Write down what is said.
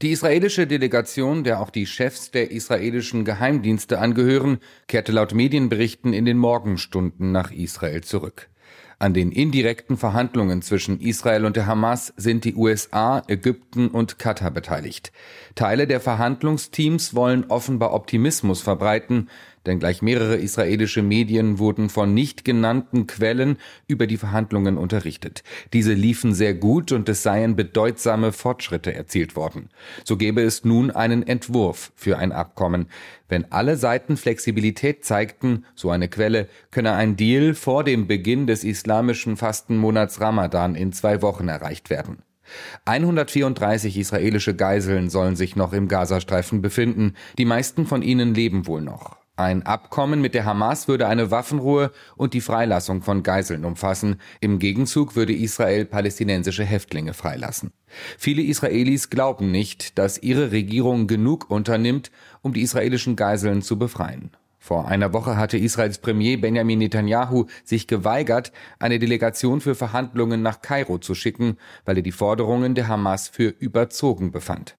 Die israelische Delegation, der auch die Chefs der israelischen Geheimdienste angehören, kehrte laut Medienberichten in den Morgenstunden nach Israel zurück. An den indirekten Verhandlungen zwischen Israel und der Hamas sind die USA, Ägypten und Katar beteiligt. Teile der Verhandlungsteams wollen offenbar Optimismus verbreiten, denn gleich mehrere israelische Medien wurden von nicht genannten Quellen über die Verhandlungen unterrichtet. Diese liefen sehr gut und es seien bedeutsame Fortschritte erzielt worden. So gäbe es nun einen Entwurf für ein Abkommen. Wenn alle Seiten Flexibilität zeigten, so eine Quelle, könne ein Deal vor dem Beginn des islamischen Fastenmonats Ramadan in zwei Wochen erreicht werden. 134 israelische Geiseln sollen sich noch im Gazastreifen befinden. Die meisten von ihnen leben wohl noch. Ein Abkommen mit der Hamas würde eine Waffenruhe und die Freilassung von Geiseln umfassen. Im Gegenzug würde Israel palästinensische Häftlinge freilassen. Viele Israelis glauben nicht, dass ihre Regierung genug unternimmt, um die israelischen Geiseln zu befreien. Vor einer Woche hatte Israels Premier Benjamin Netanyahu sich geweigert, eine Delegation für Verhandlungen nach Kairo zu schicken, weil er die Forderungen der Hamas für überzogen befand.